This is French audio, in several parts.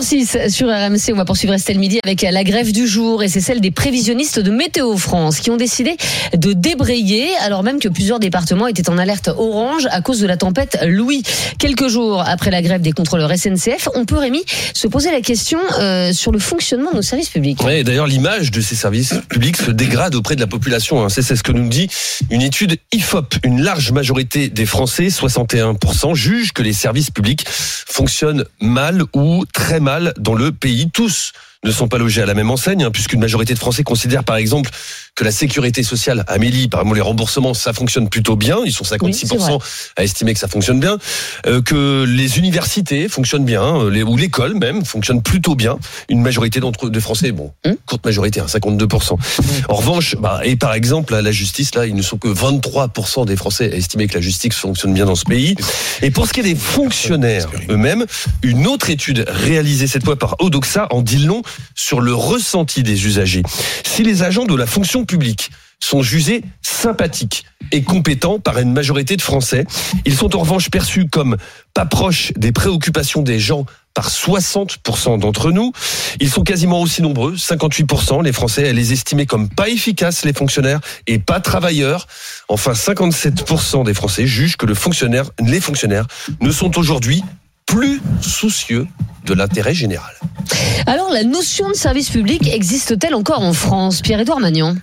13h06 sur RMC, on va poursuivre Estelle Midi avec la grève du jour et c'est celle des prévisionnistes de Météo France qui ont décidé de débrayer alors même que plusieurs départements étaient en alerte orange à cause de la tempête Louis. Quelques jours après la grève des contrôleurs SNCF, on peut Rémi se poser la question euh, sur le fonctionnement de nos services publics. Ouais, d'ailleurs, l'image de ces services publics se dégrade auprès de la population. hein. C'est ce que nous dit une étude IFOP. Une large majorité des Français, 61%, jugent que les services publics fonctionnent mal ou très mal dans le pays. Tous ne sont pas logés à la même enseigne, hein, puisqu'une majorité de Français considèrent par exemple que la sécurité sociale, Amélie, par exemple les remboursements, ça fonctionne plutôt bien. Ils sont 56% à estimer que ça fonctionne bien. Euh, que les universités fonctionnent bien, euh, les, ou l'école même fonctionne plutôt bien. Une majorité d'entre de Français, bon, Hum. courte majorité, hein, 52%. En revanche, bah, et par exemple, à la justice, là, ils ne sont que 23% des Français à estimer que la justice fonctionne bien dans ce pays. Et pour ce qui est des fonctionnaires eux-mêmes, une autre étude réalisée cette fois par Odoxa en dit long sur le ressenti des usagers. Si les agents de la fonction publique sont jugés sympathiques et compétents par une majorité de Français, ils sont en revanche perçus comme pas proches des préoccupations des gens par 60% d'entre nous. Ils sont quasiment aussi nombreux, 58%, les Français, les estimer comme pas efficaces, les fonctionnaires, et pas travailleurs. Enfin, 57% des Français jugent que le fonctionnaire, les fonctionnaires ne sont aujourd'hui plus soucieux de l'intérêt général. Alors la notion de service public existe-t-elle encore en France Pierre-Édouard Magnan?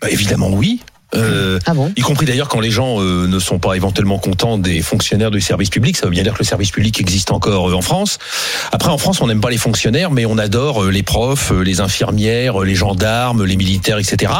Bah, évidemment oui. Euh, Ah bon y compris d'ailleurs quand les gens euh, ne sont pas éventuellement contents des fonctionnaires du service public, ça veut bien dire que le service public existe encore euh, en France. Après en France on n'aime pas les fonctionnaires, mais on adore euh, les profs, euh, les infirmières, euh, les gendarmes, les militaires, etc.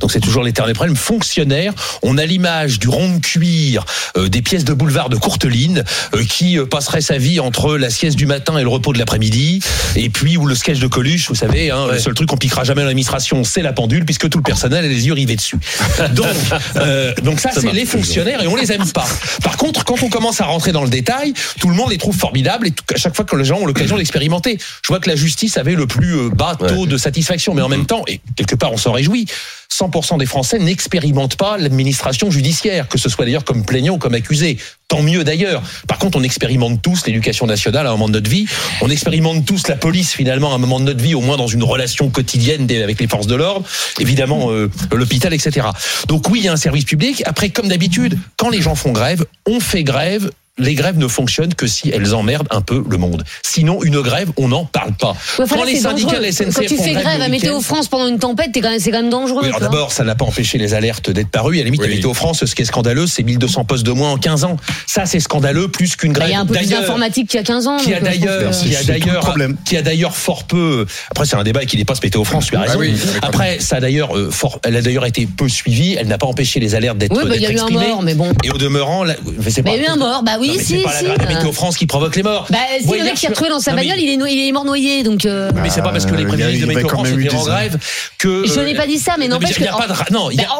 Donc c'est toujours l'éternel problème. Fonctionnaire, on a l'image du rond de cuir, euh, des pièces de boulevard de Courteline, euh, qui euh, passerait sa vie entre la sieste du matin et le repos de l'après-midi, et puis ou le sketch de Coluche, vous savez, hein, le seul truc qu'on piquera jamais à l'administration, c'est la pendule, puisque tout le personnel a les yeux rivés dessus. Donc, euh, donc ça, c'est les fonctionnaires et on les aime pas. Par contre, quand on commence à rentrer dans le détail, tout le monde les trouve formidables et tout- à chaque fois que les gens ont l'occasion d'expérimenter. Je vois que la justice avait le plus euh, bas taux de satisfaction, mais en même temps, et quelque part on s'en réjouit, 100% des Français n'expérimentent pas l'administration judiciaire, que ce soit d'ailleurs comme plaignant ou comme accusé. Tant mieux d'ailleurs. Par contre, on expérimente tous l'éducation nationale à un moment de notre vie. On expérimente tous la police finalement à un moment de notre vie, au moins dans une relation quotidienne avec les forces de l'ordre. Évidemment, euh, l'hôpital, etc. Donc oui, il y a un service public. Après, comme d'habitude, quand les gens font grève, on fait grève. Les grèves ne fonctionnent que si elles emmerdent un peu le monde. Sinon, une grève, on n'en parle pas. Ouais, quand là, les syndicats dangereux. la SNCF Quand tu font fais grève à Météo France pendant une tempête, quand c'est quand même dangereux. oui, d'abord, ça n'a pas empêché les alertes d'être parues. À la limite, Oui. à Météo France, ce qui est scandaleux, c'est 1200 postes de moins en 15 ans. Ça, c'est scandaleux plus qu'une Bah, grève. Il y a un peu plus d'informatique qu'il y a 15 ans. qui a euh, d'ailleurs, qui a d'ailleurs, qui a d'ailleurs fort peu. Après, c'est un débat qui dépasse Météo France. Tu as raison. oui, Après, ça a d'ailleurs euh, fort. Elle a d'ailleurs été peu suivie. Elle n'a pas empêché les alertes d'être Oui, bah, il y a eu un exprimées. mort, mais bon. Et au demeurant, c'est pas- il y a eu un mort, bah oui, Non, mais si, c'est pas si. la, Météo France qui provoque les morts. Bah, si le mec qui a retrouvé dans sa Non, mais- bagnole, il est, no- il est mort noyé, donc. euh, mais c'est pas parce que les Euh, y a- de Météo France étaient en des- grève que. Je n'ai pas dit ça, mais non, n'empêche que- Bah,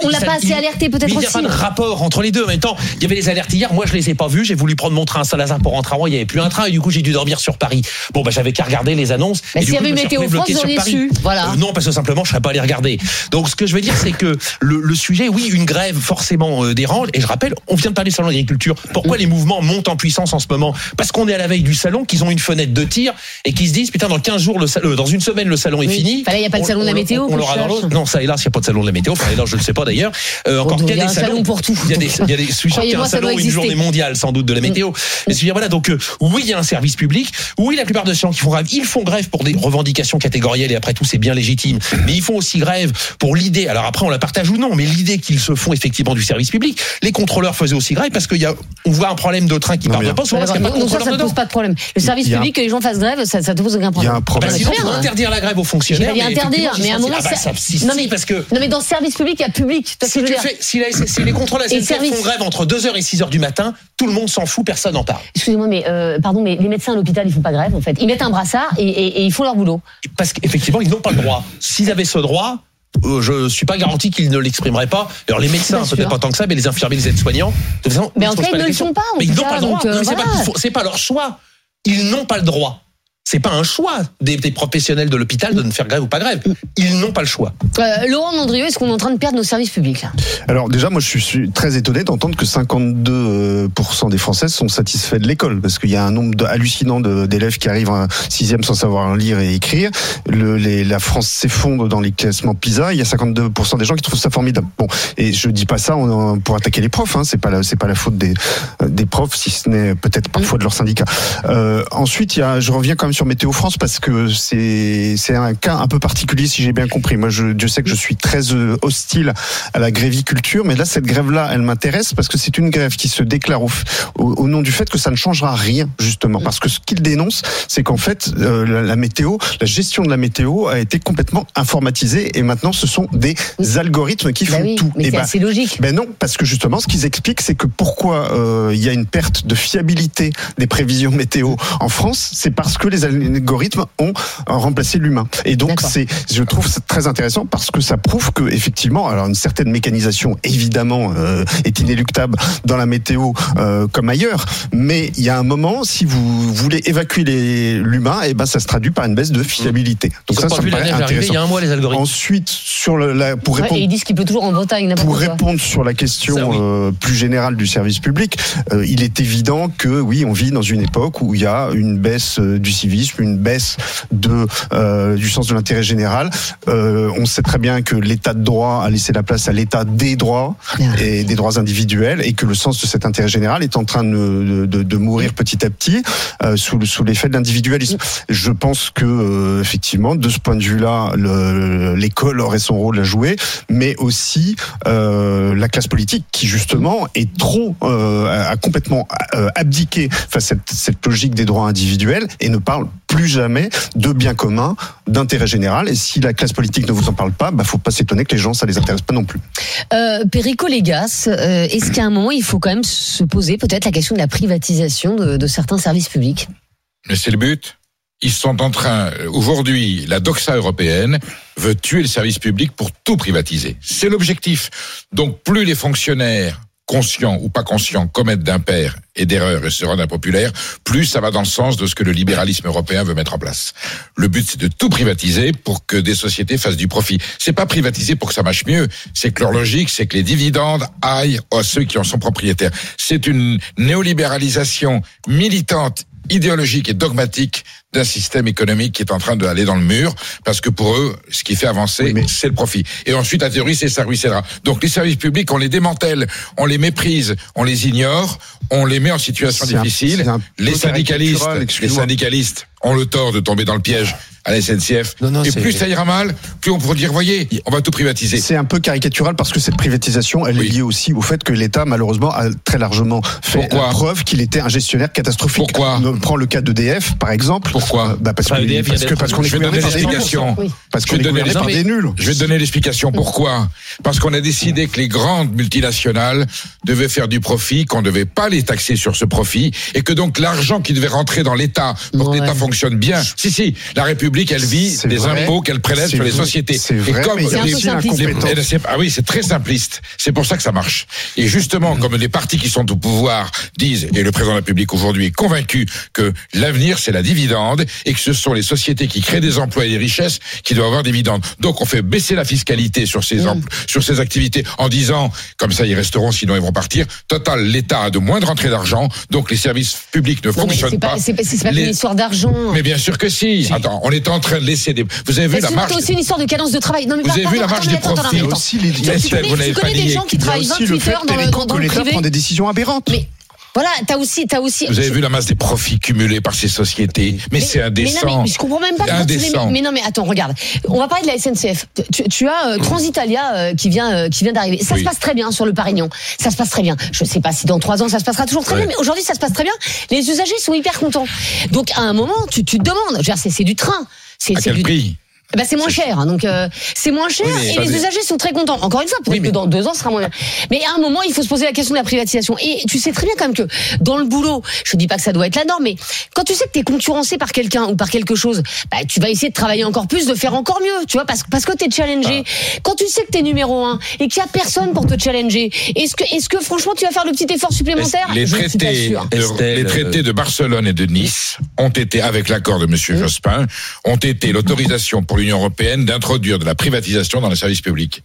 on l'a pas assez alerté, peut-être mais Il n'y a aussi. pas de rapport entre les deux. En même temps, il y avait les alertes hier. Moi, je les ai pas vues. J'ai voulu prendre mon train à Saint-Lazare pour rentrer à Rouen. Il n'y avait plus un train et du coup, j'ai dû dormir sur Paris. Bon, bah, j'avais qu'à regarder les annonces. Bah, et du s'il y coup, avait Météo France, auriez Paris. su. Voilà. Euh, non, parce que simplement, je serais pas allé regarder. Donc, ce que je veux dire, c'est que le, sujet, oui, une grève forcément dérange. Et je rappelle, on vient de parler du salon d'agriculture. Pourquoi les mouvements montent en puissance en ce moment Parce qu'on est à la veille du salon, qu'ils ont une fenêtre de tir et qu'ils se disent, putain, dans 15 jours, le euh, dans une semaine, le salon est fini. Enfin, là, il y a pas de On- salon de la on- météo, On, que l'aura dans. Non, ça, hélas, il n'y a pas de salon de la météo. Enfin, hélas, je ne sais pas d'ailleurs. Euh, encore qu'il il y a un salon pour tout. Il y a des, il y a des, je suis sûr qu'il y a un salon, une journée mondiale, sans doute, de la météo. Mais je veux dire, voilà, donc, euh, oui, il y a un service public. Oui, la plupart de ces gens qui font grève, ils font grève pour des revendications catégorielles et après tout, c'est bien légitime. Mais ils font aussi grève pour l'idée. Alors après, on la partage ou non, mais l'idée qu'ils se font effectivement du service public. Les contrôleurs faisaient aussi grève parce qu'il y a, on voit un problème de train qui Non, part de pas souvent Ouais, parce qu'il n'y a pas de donc ça, ne pose pas de problème. Le service Il public, que les gens fassent grève, ça, te pose aucun Il y problème. a un problème. Bah, Ah, sinon, faut bien. interdire la grève aux fonctionnaires. dit interdire, effectivement, mais à un moment, ah bah, non, mais, parce que non, mais dans le service public, il y a public. Si, les contrôles Et SNCF font grève entre 2h et 6h du matin, tout le monde s'en fout, personne n'en parle. Excusez-moi, mais euh, pardon, mais les médecins à l'hôpital, ils font pas grève en fait. Ils mettent un brassard et, ils font leur boulot. Parce qu'effectivement, ils n'ont pas le droit. S'ils avaient ce droit, je suis pas garanti qu'ils ne l'exprimeraient pas. Alors les médecins, peut-être pas tant que ça, mais les infirmiers, les aides-soignants, de toute façon, Mais en tout cas, ils ne le font pas, Mais ils n'ont pas le droit. euh, c'est pas leur choix. Ils n'ont pas le droit. C'est pas un choix des, des professionnels de l'hôpital de ne faire grève ou pas grève. Ils n'ont pas le choix. Euh, Laurent Mondrieux, est-ce qu'on est en train de perdre nos services publics là? Alors déjà, moi, je suis- suis très étonné d'entendre que 52% des Françaises sont satisfaits de l'école, parce qu'il y a un nombre de- hallucinant d'élèves qui arrivent en sixième sans savoir lire et écrire. Le, les- la France s'effondre dans les classements PISA. Il y a 52% des gens qui trouvent ça formidable. Bon, et je dis pas ça pour attaquer les profs. Hein, c'est pas la, c'est pas la faute des, des profs, si ce n'est peut-être parfois de leur syndicat. Euh, ensuite, il y a, je reviens quand même sur Météo France parce que c'est c'est un cas un peu particulier, si j'ai bien compris. Moi, je, Dieu sait que je suis très euh, hostile à la gréviculture, mais là, cette grève-là, elle m'intéresse parce que c'est une grève qui se déclare au, au, au nom du fait que ça ne changera rien, justement. Parce que ce qu'il dénonce, c'est qu'en fait, euh, la, la météo, la gestion de la météo a été complètement informatisée et maintenant, ce sont des algorithmes qui Bah font oui, tout. mais Et c'est bah, assez logique. ben non, parce que justement, ce qu'ils expliquent, c'est que pourquoi euh, il y a une perte de fiabilité des prévisions météo en France, c'est parce que les algorithmes ont euh, remplacé l'humain. Et donc, c'est, je trouve ça très intéressant parce que ça prouve que effectivement, alors une certaine mécanisation, évidemment, euh, est inéluctable dans la météo euh, comme ailleurs. Mais il y a un moment, si vous voulez évacuer les- l'humain, et ben ça se traduit par une baisse de fiabilité. Donc Ils ça, ça me paraît intéressant. il y a un mois, les algorithmes. Ensuite, sur le, la, pour Ouais, répondre et ils disent qu'il peut toujours en Bretagne, pour quoi. répondre sur la question Ça, oui. euh, plus générale du service public, il est évident que oui, on vit dans une époque où il y a une baisse du civisme, une baisse de euh, du sens de l'intérêt général. Euh, on sait très bien que l'État de droit a laissé la place à l'État des droits et des droits individuels, et que le sens de cet intérêt général est en train de, de, de mourir petit à petit euh, sous, le- sous l'effet de l'individualisme. Je pense que effectivement, de ce point de vue-là, le- l'école aurait son rôle à jouer, mais aussi la classe politique qui justement est trop a a complètement abdiqué face à cette, cette logique des droits individuels et ne parle plus jamais de bien commun, d'intérêt général. Et si la classe politique ne vous en parle pas, bah faut pas s'étonner que les gens ça les intéresse pas non plus. Euh, Perico Légas, euh, est-ce qu'à un moment, il faut quand même se poser peut-être la question de la privatisation de, de certains services publics? Mais c'est le but. Ils sont en train, euh, aujourd'hui, la doxa européenne veut tuer le service public pour tout privatiser. C'est l'objectif. Donc plus les fonctionnaires conscients ou pas conscients commettent d'impairs et d'erreurs et se rendent impopulaires, plus ça va dans le sens de ce que le libéralisme européen veut mettre en place. Le but, c'est de tout privatiser pour que des sociétés fassent du profit. C'est pas privatiser pour que ça marche mieux. C'est que leur logique, c'est que les dividendes aillent à ceux qui en sont propriétaires. C'est une néolibéralisation militante idéologique et dogmatique d'un système économique qui est en train d'aller dans le mur, parce que pour eux, ce qui fait avancer, Oui, mais- c'est le profit. Et ensuite, la théorie, c'est ça ruissellera. Donc les services publics, on les démantèle, on les méprise, on les ignore, on les met en situation difficile. un Les syndicalistes, les syndicalistes ont le tort de tomber dans le piège à la SNCF. Non, non, et plus ça ira mal, plus on pourra dire, voyez, on va tout privatiser. C'est un peu caricatural parce que cette privatisation, elle Oui. est liée aussi au fait que l'État, malheureusement, a très largement fait Pourquoi la preuve qu'il était un gestionnaire catastrophique. Pourquoi On prend le cas d'EDF, par exemple. Pourquoi Euh, bah parce, Enfin, y a parce, que, parce qu'on est gouverné par des nuls. l'explication. Oui. Parce Je qu'on vais est donner gouverné par l'explication. des nuls. Je vais te donner l'explication pourquoi. Parce qu'on a décidé que les grandes multinationales devaient faire du profit, qu'on ne devait pas les taxer sur ce profit, et que donc l'argent qui devait rentrer dans l'État pour Ouais. que l'État fonctionne bien. Si, si, la République, elle vit des vrai. impôts qu'elle prélève sur les vrai. sociétés. C'est Et vrai, comme les- c'est- ah oui, c'est très simpliste. C'est pour ça que ça marche. Et justement, comme les partis qui sont au pouvoir disent, et le président de la République aujourd'hui est convaincu que l'avenir c'est la dividende et que ce sont les sociétés qui créent des emplois et des richesses qui doivent avoir des dividendes. Donc on fait baisser la fiscalité sur ces empl- sur ces activités en disant, comme ça ils resteront, sinon ils vont partir. Total, l'État a de moins de rentrées d'argent, donc les services publics ne Non, fonctionnent pas, pas. c'est pas, pas Les- une histoire d'argent. Mais bien sûr que si. Attends, on est en train de laisser des. Vous avez vu la C'est marge. aussi une histoire de cadence de travail. Non, mais Vous avez vu la attends, des profits. Tu- connais, des gens qui travaillent aussi le 28 fait, heures dans le, privé? prend des décisions aberrantes. Mais voilà, t'as aussi, t'as aussi. Vous avez vu la masse des profits cumulés par ces sociétés. Mais, c'est Mais, indécent. non, mais je comprends même pas les Indécent. Mais non, mais attends, regarde. On va parler de la SNCF. Tu, tu as euh, Transitalia euh, qui vient, euh, qui vient d'arriver. Ça Oui. se passe très bien sur le Parignon. Ça se passe très bien. Je sais pas si dans trois ans ça se passera toujours très Ouais. bien, mais aujourd'hui ça se passe très bien. Les usagers sont hyper contents. Donc à un moment, tu, tu te demandes. C'est du train. C'est À quel du. prix? Bah c'est moins cher, hein, donc euh, c'est moins cher Oui, et les usagers sont très contents. Encore une fois, peut-être Oui, mais- que dans deux ans, ce sera moins bien. Mais à un moment, il faut se poser la question de la privatisation. Et tu sais très bien quand même que dans le boulot, je dis pas que ça doit être la norme, mais quand tu sais que tu es concurrencé par quelqu'un ou par quelque chose, bah, tu vas essayer de travailler encore plus, de faire encore mieux, tu vois, parce, parce que tu es challengé. Ah. Quand tu sais que tu es numéro un et qu'il y a personne pour te challenger, est-ce que, est-ce que franchement tu vas faire le petit effort supplémentaire? Les traités, de, Estelle, les traités de Barcelone et de Nice ont été, avec l'accord de Monsieur Jospin, ont été l'autorisation pour l'Union européenne d'introduire de la privatisation dans les services publics.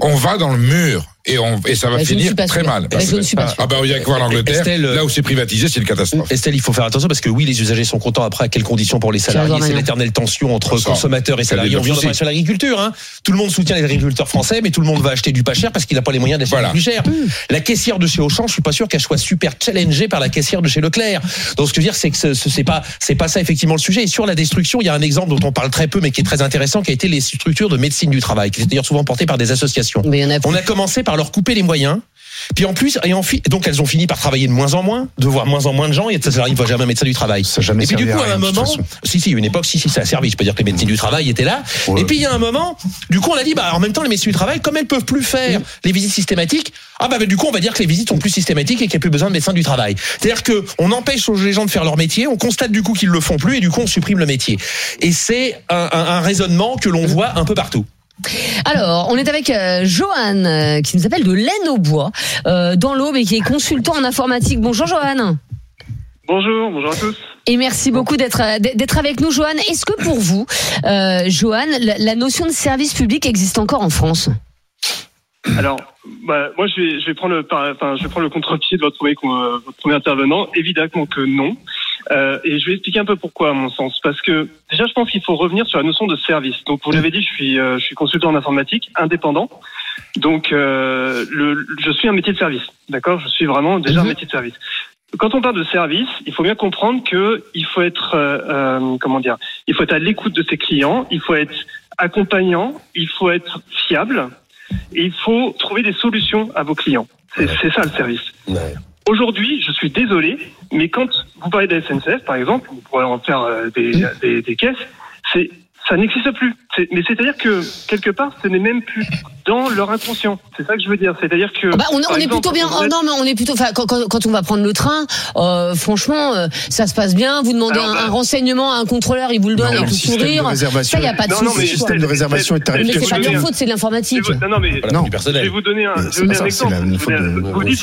On va dans le mur et, on, et ça va ne finir très mal. Ouais, je ne suis pas sûre. Ah bah il y a que voir l'Angleterre. Estelle, Là où c'est privatisé, c'est une catastrophe. Estelle, il faut faire attention parce que oui, les usagers sont contents. Après, à quelles conditions pour les salariés C'est Manuel. l'éternelle tension entre Ça, consommateurs et salariés. On vient de sur l'agriculture. Hein. Tout le monde soutient les agriculteurs français, mais tout le monde va acheter du pas cher parce qu'il n'a pas les moyens d'acheter Voilà. du plus cher. La caissière de chez Auchan, je suis pas sûr qu'elle soit super challengée par la caissière de chez Leclerc. Donc ce que je veux dire, c'est que ce- ce- c'est pas c'est pas ça effectivement le sujet. Et sur la destruction, il y a un exemple dont on parle très peu, mais qui est très intéressant, qui a été les structures de médecine du travail, qui étaient d'ailleurs souvent portées par des associations. Mais il y en a On a commencé par leur couper les moyens. Puis en plus, et en fi- donc elles ont fini par travailler de moins en moins, de voir moins en moins de gens, et ça n'arrive jamais un médecin du travail. Ça a jamais et puis du coup, à un moment, si, si, une époque, si, si, ça a servi. Je peux dire que les médecins du travail étaient là. Ouais. Et puis il y a un moment, du coup, on a dit, bah, en même temps, les médecins du travail, comme elles peuvent plus faire les visites systématiques, ah bah, bah, du coup, on va dire que les visites sont plus systématiques et qu'il n'y a plus besoin de médecins du travail. C'est-à-dire que on empêche les gens de faire leur métier, on constate du coup qu'ils le font plus, et du coup, on supprime le métier. Et c'est un, un- un raisonnement que l'on voit un peu partout. Alors, on est avec euh, Johan, euh, qui nous appelle de laine au bois, euh, dans l'Aube et qui est consultant en informatique. Bonjour Johan. Bonjour, bonjour à tous. Et merci beaucoup d'être d'être avec nous, Johan. Est-ce que pour vous, Johan, la, la notion de service public existe encore en France? Alors, bah, moi, je vais, je vais prendre le, par- enfin, je vais prendre le contre-pied de votre premier, votre premier intervenant. Évidemment que non. Euh, et je vais expliquer un peu pourquoi, à mon sens. Parce que déjà, je pense qu'il faut revenir sur la notion de service. Donc, vous l'avez dit, je suis, euh, je suis consultant en informatique, indépendant. Donc, euh, le, je suis un métier de service. D'accord? Je suis vraiment déjà un Mhm. métier de service. Quand on parle de service, il faut bien comprendre que il faut être, euh, euh, comment dire, il faut être à l'écoute de ses clients, il faut être accompagnant, il faut être fiable, et il faut trouver des solutions à vos clients. C'est c'est ça le service. Ouais. Aujourd'hui, je suis désolé, mais quand vous parlez de la SNCF, par exemple, vous pourrez en faire euh, des, des, des caisses, c'est ça n'existe plus. C'est- Mais c'est-à-dire que quelque part, ce n'est même plus dans leur inconscient. C'est ça que je veux dire. C'est-à-dire que Ah bah, on, est plutôt bien. Oh non, mais on est plutôt. Enfin, quand, quand, quand on va prendre le train, euh, franchement, euh, ça se passe bien. Vous demandez Alors, un, bah- un renseignement à un contrôleur, il vous le donne Non, avec le sourire. Ça, y a pas de Non, non, souci. mais le quoi. système de réservation est Mais tarifié. c'est pas de leur faute, c'est de l'informatique. Non, mais Voilà, Non. je personnel. vais vous donner un, je vais C'est vous donner un exemple. vous, dites,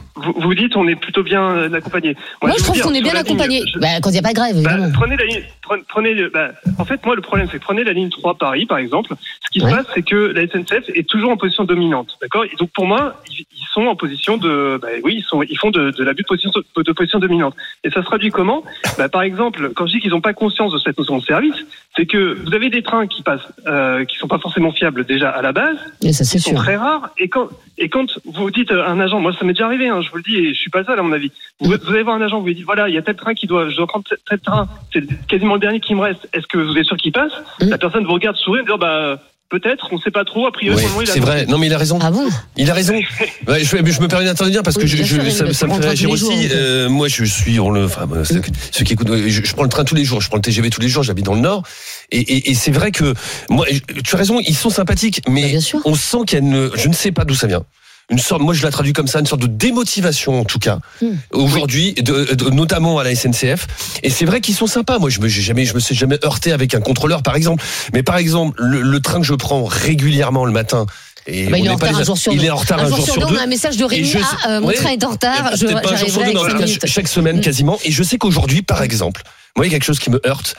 vous, vous dites, on est plutôt bien accompagné. Moi, je vous trouve qu'on est bien accompagné. je- Bah, quand il n'y a pas de grève, Bah, prenez la ligne, prenez, le- bah, en fait, moi, le problème, c'est que prenez la ligne 3 Paris, par exemple. Ce qui Ouais. se passe, c'est que la SNCF est toujours en position dominante, d'accord? Et donc, pour moi, ils, ils sont en position de, oui, ils sont, ils font de, de l'abus de position, de position dominante. Et ça se traduit comment? Par exemple, quand je dis qu'ils n'ont pas conscience de cette notion de service, c'est que vous avez des trains qui passent, euh, qui sont pas forcément fiables déjà à la base, Et ça, c'est sont sûr. très rares. Et quand, et quand vous dites à un agent, moi ça m'est déjà arrivé, hein, je vous le dis, et je suis pas seul à mon avis. Vous, vous allez voir un agent, vous lui dites, voilà, il y a tel train qui doit, je dois prendre tel- train, c'est quasiment le dernier qui me reste. Est-ce que vous êtes sûr qu'il passe Mm. La personne vous regarde sourire, et dit, bah peut-être, on sait pas trop. A priori, Ouais, c'est vrai. Non, mais il a raison. Ah bon Il a raison. Ouais, je, je me permets d'intervenir parce Oui, que je, je- ça, ça me fait réagir jours, aussi. donc. Euh, moi, je suis, on le, enfin, bah, ceux, ceux qui écoutent, je, je prends le train tous les jours, je prends le TGV tous les jours, j'habite dans le Nord, et, et, et c'est vrai que moi, je- tu as raison, ils sont sympathiques, Bah, mais sûr. on sent qu'il y a une, je ne sais pas d'où ça vient. Une sorte, moi je la traduis comme ça, une sorte de démotivation en tout cas Hmm. aujourd'hui, de- de- notamment à la SNCF. Et c'est vrai qu'ils sont sympas. Moi, je me, jamais, je me suis jamais heurté avec un contrôleur, par exemple. Mais par exemple, le, le train que je prends régulièrement le matin. Et Bah, il est en retard les- un jour sur il est en retard Un jour sur deux, deux. on a un message de Rémi. je- Ah, euh, mon ouais. train est en retard. Je, pas un jour sur deux, avec mais en 5 tout cas, minutes. chaque semaine Mm. quasiment. Et je sais qu'aujourd'hui, par exemple, moi, il y a quelque chose qui me heurte.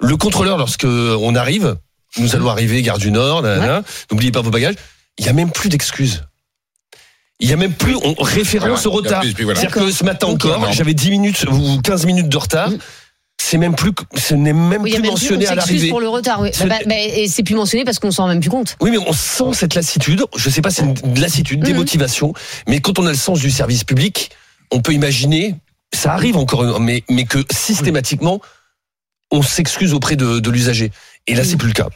Le contrôleur, lorsque on arrive, nous allons arriver, gare du Nord, nanana, n'oubliez pas vos bagages, il y a même plus d'excuses. Il y a même plus, on référence Voilà, au retard. plus, voilà. C'est-à-dire que ce matin encore, j'avais 10 minutes ou 15 minutes de retard. C'est même plus, ce n'est même Oui, plus même plus, mentionné on à s'excuse l'arrivée. pour le retard. Oui. Ce- Bah, bah, bah, et c'est plus mentionné parce qu'on s'en rend même plus compte. Oui, mais on sent cette lassitude. Je sais pas, c'est une de lassitude, Mhm. démotivation. Mais quand on a le sens du service public, on peut imaginer, ça arrive encore, mais, mais que systématiquement, on s'excuse auprès de, de l'usager. Et là, c'est plus le cas.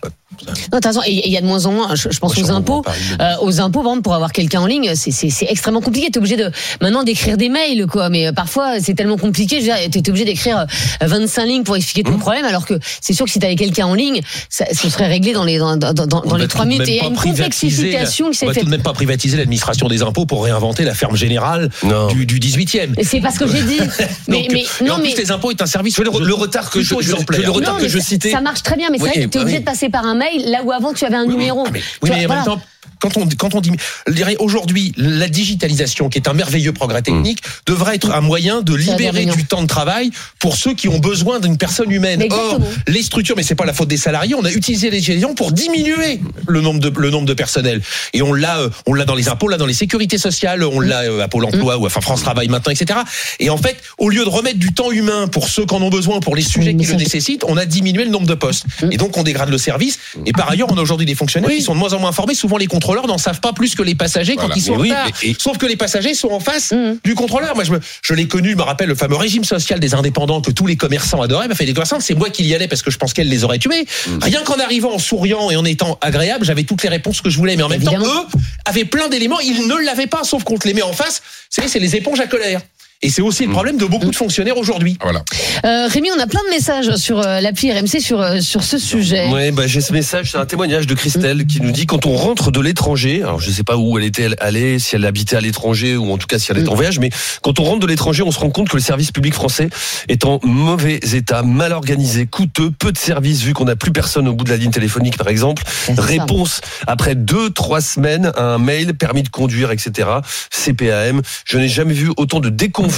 Non, t'as raison. Et il y a de moins en moins. Je, je pense aux impôts. Euh, aux impôts, par exemple, pour avoir quelqu'un en ligne, c'est- extrêmement compliqué. T'es obligé de maintenant d'écrire des mails, quoi. Mais euh, parfois, c'est tellement compliqué. T'es obligé d'écrire euh, 25 lignes pour expliquer Mmh. ton problème, alors que c'est sûr que si t'avais quelqu'un en ligne, ça, ce serait réglé dans les dans, dans, dans, dans On les va trois minutes. Et il y a une complexification qui On s'est va tout faite. de même pas privatiser l'administration des impôts pour réinventer la ferme générale Non. du, du 18e. Et c'est pas ce que j'ai dit. mais, Donc, mais et non, en mais plus, les impôts est un service. Le, le retard que je, je- le retard que je ça- citais. Ça marche très bien, mais c'est t'es obligé de passer par un mail là où avant tu avais un numéro. Mais, en même temps, quand on, quand on dit, je dirais aujourd'hui, la digitalisation, qui est un merveilleux progrès technique, devrait être un moyen de libérer du temps de travail pour ceux qui ont besoin d'une personne humaine. Or, les structures, mais c'est pas la faute des salariés, on a utilisé les géants pour diminuer le nombre de, le nombre de personnel. Et on l'a, euh, on l'a dans les impôts, on l'a dans les sécurités sociales, on l'a euh, à Pôle emploi ou enfin France Travail maintenant, etc. Et en fait, au lieu de remettre du temps humain pour ceux qui en ont besoin, pour les sujets qui le nécessitent, on a diminué le nombre de postes. Et donc, on dégrade le service. Et par ailleurs, on a aujourd'hui des fonctionnaires qui sont de moins en moins formés. Souvent, les contrôleurs n'en savent pas plus que les passagers quand ils sont Mais en oui, retard. et- Sauf que les passagers sont en face Mm. du contrôleur. Moi, je, me, je l'ai connu, je me rappelle le fameux régime social des indépendants que tous les commerçants adoraient. M'a fait des commerçants, c'est moi qui y allais parce que je pense qu'elle les aurait tués. Rien qu'en arrivant en souriant et en étant agréable, j'avais toutes les réponses que je voulais. Mais en même temps, eux avaient plein d'éléments. Ils ne l'avaient pas, sauf qu'on te les met en face. C'est c'est les éponges à colère. Et c'est aussi le problème de beaucoup de fonctionnaires aujourd'hui. Voilà. Euh, Rémi, on a plein de messages sur euh, l'appli RMC sur, euh, sur ce sujet. Ouais, bah, j'ai ce message, c'est un témoignage de Christelle qui nous dit quand on rentre de l'étranger, alors je sais pas où elle était allée, si elle habitait à l'étranger ou en tout cas si elle est en voyage, mais quand on rentre de l'étranger, on se rend compte que le service public français est en mauvais état, mal organisé, coûteux, peu de services vu qu'on n'a plus personne au bout de la ligne téléphonique par exemple. Réponse après deux, trois semaines à un mail, permis de conduire, etc. CPAM. Je n'ai jamais vu autant de déconvenus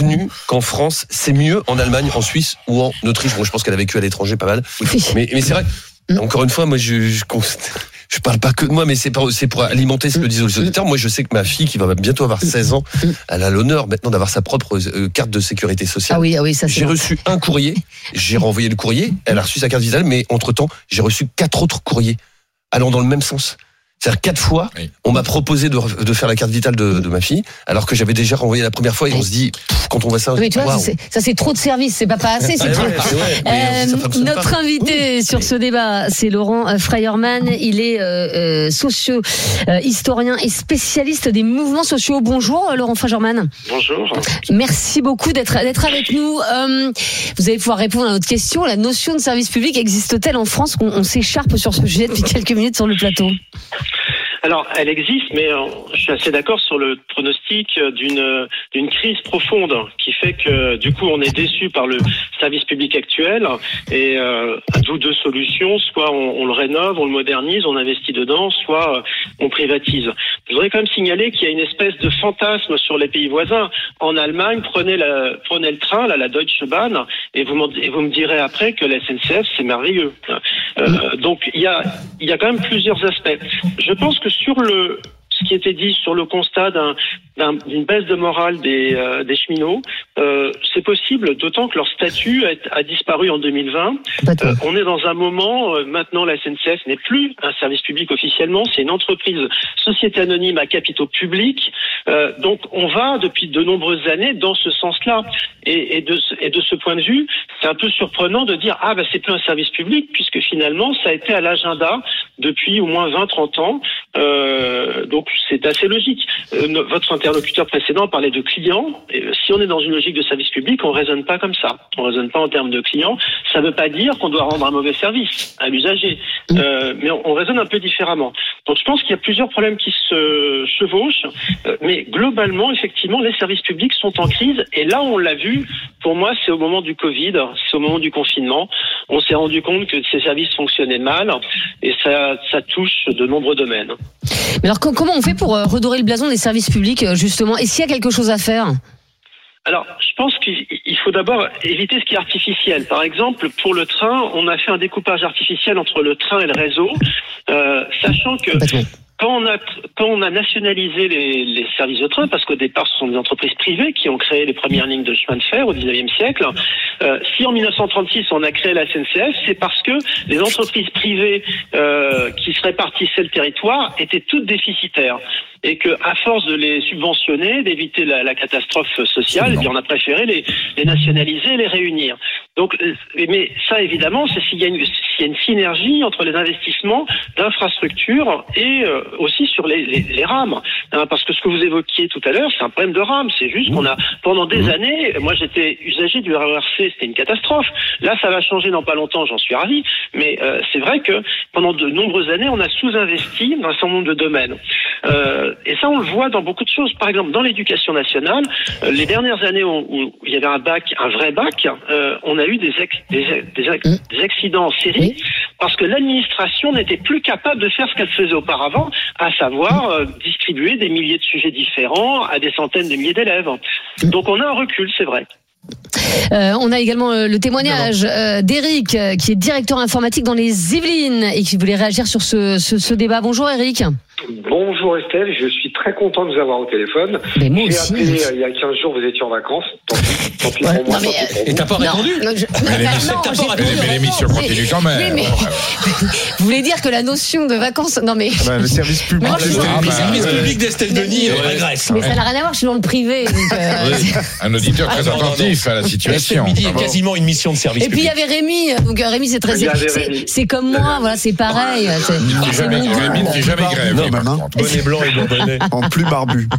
qu'en France. C'est mieux en Allemagne, en Suisse ou en Autriche. Bon, je pense qu'elle a vécu à l'étranger pas mal. Mais, mais c'est vrai. Encore une fois, moi, je, je, je parle pas que de moi, mais c'est pour, alimenter ce que disent les auditeurs. Moi, je sais que ma fille, qui va bientôt avoir 16 ans, elle a l'honneur maintenant d'avoir sa propre euh, carte de sécurité sociale. Ah oui, ah oui, ça c'est. J'ai reçu un courrier, j'ai renvoyé le courrier, elle a reçu sa carte vitale, mais entre-temps, j'ai reçu quatre autres courriers allant dans le même sens. C'est-à-dire quatre fois, Oui. on m'a proposé de, re- de faire la carte vitale de, de ma fille, alors que j'avais déjà renvoyé la première fois et on se dit, pff, quand on voit ça, on se Oui, dit, tu vois, ça c'est trop de services, c'est pas pas assez, c'est trop. ouais, euh, pas. notre invité sur ce débat, c'est Laurent euh, Freierman. Il est euh, euh, socio, euh, historien et spécialiste des mouvements sociaux. Bonjour, Laurent Freierman. Bonjour. Merci beaucoup d'être d'être avec nous. Euh, vous allez pouvoir répondre à notre question. La notion de service public existe-t-elle en France? Qu'on on s'écharpe sur ce sujet depuis quelques minutes sur le plateau Alors, elle existe, mais euh, je suis assez d'accord sur le pronostic euh, d'une euh, d'une crise profonde qui fait que du coup on est déçu par le service public actuel et euh, d'où deux solutions soit on, le rénove, on le modernise, on investit dedans, soit on privatise. Je voudrais quand même signaler qu'il y a une espèce de fantasme sur les pays voisins. En Allemagne, prenez la prenez le train, là, la Deutsche Bahn, et vous me direz après que la SNCF c'est merveilleux. Donc il y a il y a quand même plusieurs aspects. Je pense que sur le ce qui était dit sur le constat d'un- d'une baisse de morale des, euh, des cheminots, euh, c'est possible, d'autant que leur statut a, a disparu en 2020. Complètement. Euh, on est dans un moment, euh, maintenant la SNCF n'est plus un service public officiellement, c'est une entreprise société anonyme à capitaux publics. Euh, donc on va depuis de nombreuses années dans ce sens-là. Et, et, de, ce- et de ce point de vue, c'est un peu surprenant de dire ah ben c'est plus un service public puisque finalement ça a été à l'agenda depuis au moins 20-30 ans. Euh, donc c'est assez logique. Votre interlocuteur précédent parlait de clients. Et, si on est dans une logique de service public, on raisonne pas comme ça. On raisonne pas en termes de clients. Ça ne veut pas dire qu'on doit rendre un mauvais service à l'usager, Euh, mais on, on raisonne un peu différemment. Donc je pense qu'il y a plusieurs problèmes qui se chevauchent, Euh, mais globalement, effectivement, les services publics sont en crise. Et là, on l'a vu. Pour moi, c'est au moment du Covid, c'est au moment du confinement. On s'est rendu compte que ces services fonctionnaient mal, et ça, ça touche de nombreux domaines. Mais alors co- comment on fait pour euh, redorer le blason des services publics euh, justement? Est-ce qu'il y a quelque chose à faire? Alors, je pense qu'il il faut d'abord éviter ce qui est artificiel. Par exemple, pour le train, on a fait un découpage artificiel entre le train et le réseau, euh, sachant que. Quand on a nationalisé les, services de train, parce qu'au départ ce sont des entreprises privées qui ont créé les premières lignes de chemin de fer au 19e siècle. euh, si en 1936 on a créé la SNCF, c'est parce que les entreprises privées euh, qui se répartissaient le territoire étaient toutes déficitaires et que à force de les subventionner, d'éviter la, catastrophe sociale, eh on a préféré les, les nationaliser, les réunir. Donc, euh, mais ça évidemment, c'est s'il y a une s'il y a une synergie entre les investissements d'infrastructures et euh, aussi sur les, les, les rames. Hein, parce que ce que vous évoquiez tout à l'heure, c'est un problème de rames. C'est juste qu'on a pendant des années, moi j'étais usager du RERC, c'était une catastrophe. Là, ça va changer dans pas longtemps, j'en suis ravi. Mais euh, c'est vrai que pendant de nombreuses années, on a sous-investi dans un certain nombre de domaines. Euh, et ça, on le voit dans beaucoup de choses. Par exemple, dans l'éducation nationale, euh, les dernières années où, où il y avait un bac, un vrai bac, euh, on a eu des, ex- des, des, ex- des accidents en parce que l'administration n'était plus capable de faire ce qu'elle faisait auparavant, à savoir euh, distribuer des milliers de sujets différents à des centaines de milliers d'élèves. Donc on a un recul, c'est vrai. Euh, on a également euh, le témoignage euh, d'Eric, qui est directeur informatique dans les Yvelines et qui voulait réagir sur ce, ce, ce débat. Bonjour Eric. Bonjour Estelle, je suis très content de vous avoir au téléphone. Mais moi J'ai aussi. appelé euh, il y a 15 jours, vous étiez en vacances. Tant pis, tant pis pour moi, Non, mais, tant pis pour Et vous. t'as pas répondu Non, je- Mais l'émission- continue quand même. Oui, vous voulez dire que la notion de vacances, non mais. Bah, le service public. Moi, je Ah, bah, Le service ouais. public d'Estelle Denis euh, régresse. Mais ça n'a rien à voir, je suis dans le privé. euh, Un auditeur très Ah, attentif à la situation. Midi est quasiment une mission de service Et puis il y avait Rémi, donc euh, Rémi c'est très, c'est- comme moi, voilà, c'est pareil. Rémi ne jamais grève. Bonnet blanc et bourbonnais. En plus barbu.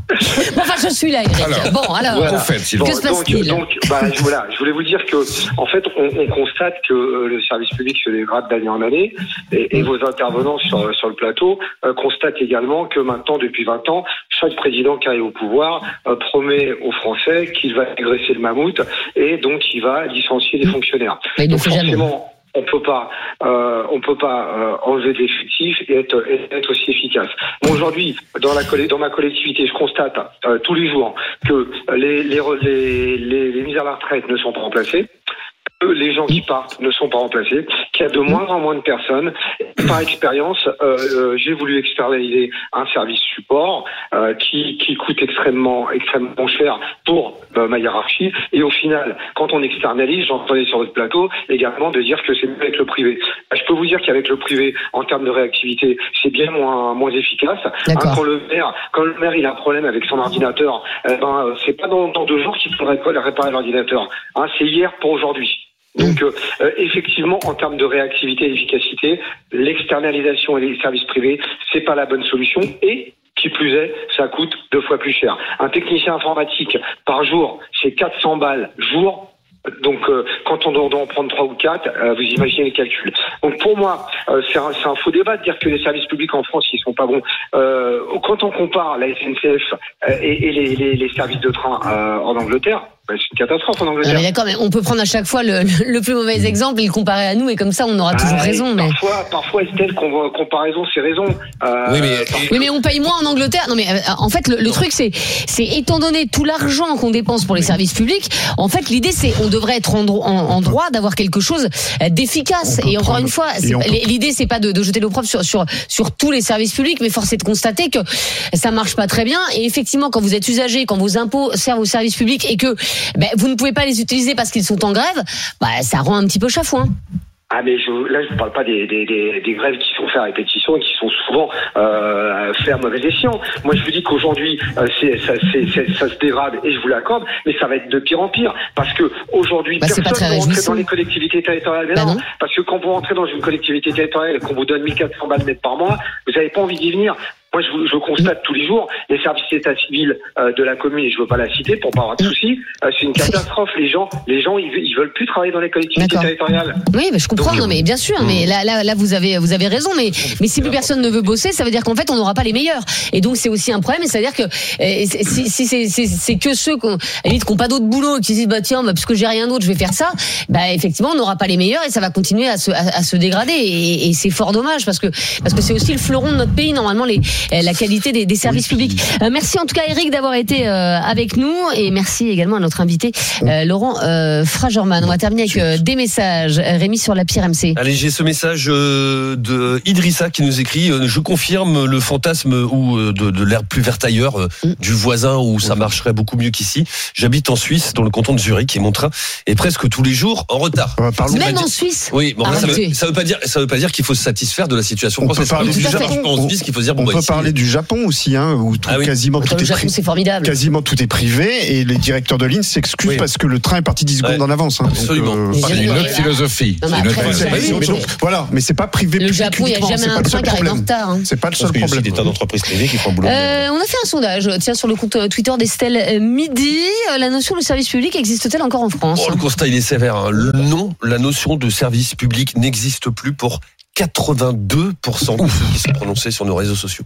Bon, enfin, je suis là, Eric. Alors, bon, alors. Voilà. Fait, s'il Que vous se passe-t-il donc, donc, bah, je- voilà, je voulais vous dire que, en fait, on, on constate que euh, le service public se dégrade d'année en année, et, et vos intervenants sur, sur le plateau euh, constatent également que maintenant, depuis 20 ans, chaque président qui arrive au pouvoir euh, promet aux Français qu'il va agresser le mammouth, et donc il va licencier les fonctionnaires. Mais il Donc fait jamais. forcément, on peut pas, euh, on peut pas euh, enlever de l'effectif et être, être aussi efficace. Aujourd'hui, dans la dans ma collectivité, je constate euh, tous les jours que les les les les mises à la retraite ne sont pas remplacées. Les gens qui partent ne sont pas remplacés, qu'il y a de moins en moins de personnes. Par expérience, euh, euh, j'ai voulu externaliser un service support euh, qui, qui coûte extrêmement, extrêmement cher pour euh, ma hiérarchie. Et au final, quand on externalise, j'entendais sur votre plateau également de dire que c'est mieux avec le privé. Bah, Je peux vous dire qu'avec le privé, en termes de réactivité, c'est bien moins, moins efficace. Hein, quand le maire, quand le maire il a un problème avec son ordinateur, eh ben, euh, c'est pas dans, dans deux jours qu'il faudrait réparer l'ordinateur. Hein, c'est hier pour aujourd'hui. Donc, euh, euh, effectivement, en termes de réactivité et d'efficacité, l'externalisation et les services privés, c'est pas la bonne solution. Et qui plus est, ça coûte deux fois plus cher. Un technicien informatique par jour, c'est 400 balles jour. Donc, euh, quand on doit, en prendre trois ou quatre, euh, vous imaginez les calculs. Donc, pour moi, euh, c'est un, un faux débat de dire que les services publics en France, ils sont pas bons. Euh, quand on compare la SNCF euh, et, et les, les- les services de train en Angleterre, bah, c'est une catastrophe en Angleterre. mais d'accord, mais on peut prendre à chaque fois le, le plus mauvais exemple et le comparer à nous, et comme ça, on aura toujours Ah, raison. Mais... Parfois, parfois Estelle, com- comparaison, c'est raison. Euh, Oui, mais- Oui, mais on paye moins en Angleterre. Non, mais euh, en fait, le, le truc, c'est, c'est étant donné tout l'argent qu'on dépense pour les services publics, en fait, l'idée, c'est, on devrait être en, dro- en- en droit d'avoir quelque chose d'efficace. Et encore prendre- une fois, l'idée, c'est pas de, de jeter l'opprobre sur, sur, sur tous les services publics, mais force est de constater que ça marche pas très bien. Et effectivement, quand vous êtes usager, quand vos impôts servent aux services publics et que ben, vous ne pouvez pas les utiliser parce qu'ils sont en grève, bah, ça rend un petit peu chafouin. Ah mais je, là je ne parle pas des, des, des, des grèves qui sont faites à répétition et qui sont souvent euh, faites à mauvais escient. Moi je vous dis qu'aujourd'hui euh, ça, se dégrade et je vous l'accorde, mais ça va être de pire en pire parce que aujourd'hui Bah, personne ne rentre réjouissant. dans les collectivités territoriales. Mais Bah non, non. parce que quand vous rentrez dans une collectivité territoriale et qu'on vous donne 1400 balles net par mois, vous n'avez pas envie d'y venir. Moi, je, je constate tous les jours les services d'état civil euh, de la commune, et je veux pas la citer pour pas avoir de soucis. euh, c'est une catastrophe. Les gens, les gens, ils, ils veulent plus travailler dans les collectivités territoriales. Oui, mais je comprends. Donc, non, mais bien sûr. Mais là, là, là, vous avez, vous avez raison. Mais, mais si plus personne ne veut bosser, ça veut dire qu'en fait, on n'aura pas les meilleurs. Et donc, c'est aussi un problème. C'est-à-dire que euh, si, si c'est, que ceux qui, ont, à la limite, qui n'ont pas d'autre boulot, et qui se disent, bah tiens, bah, puisque j'ai rien d'autre, je vais faire ça. Bah effectivement, on n'aura pas les meilleurs et ça va continuer à se, à, à se dégrader. Et, et c'est fort dommage parce que parce que c'est aussi le fleuron de notre pays. Normalement, les la qualité des, des services publics. Euh, merci en tout cas Eric d'avoir été euh, avec nous et merci également à notre invité euh, Laurent euh, Fragerman. On va terminer avec euh, des messages. Rémi sur la pire MC. Allez, j'ai ce message euh, de Idrissa qui nous écrit euh, Je confirme le fantasme ou euh, de, de l'herbe plus verte ailleurs euh, Mm. du voisin où ça marcherait beaucoup mieux qu'ici. J'habite en Suisse, dans le canton de Zurich, et mon train est presque tous les jours en retard. Euh, Même en Suisse. Oui, bon, là, ça, veut, ça veut pas dire, ça veut pas dire qu'il faut se satisfaire de la situation On peut française. C'est pas parler du Suisse qu'il faut se dire bon On bah peut ici, parler du Japon aussi, hein, où tout- Ah oui. quasiment tout le est Japon, formidable. Quasiment tout est privé et les directeurs de ligne s'excusent Oui. parce que le train est parti 10 secondes Ouais. en avance. hein. Absolument. C'est jamais- une autre philosophie. Non, mais une autre donc, voilà, mais c'est pas privé. Le Japon, il n'y a jamais c'est un pas le train seul qui arrive en problème. retard. hein. C'est pas le Parce seul y a problème. des tas d'entreprises privées qui font boulot. Euh, on a fait un sondage, tiens, sur le compte euh, Twitter d'Estelle euh, Midi. Euh, La notion de service public existe-t-elle encore en France Oh, le constat, il est sévère. Le- Non, la notion de service public n'existe plus pour 82% de ceux qui sont prononcés sur nos réseaux sociaux.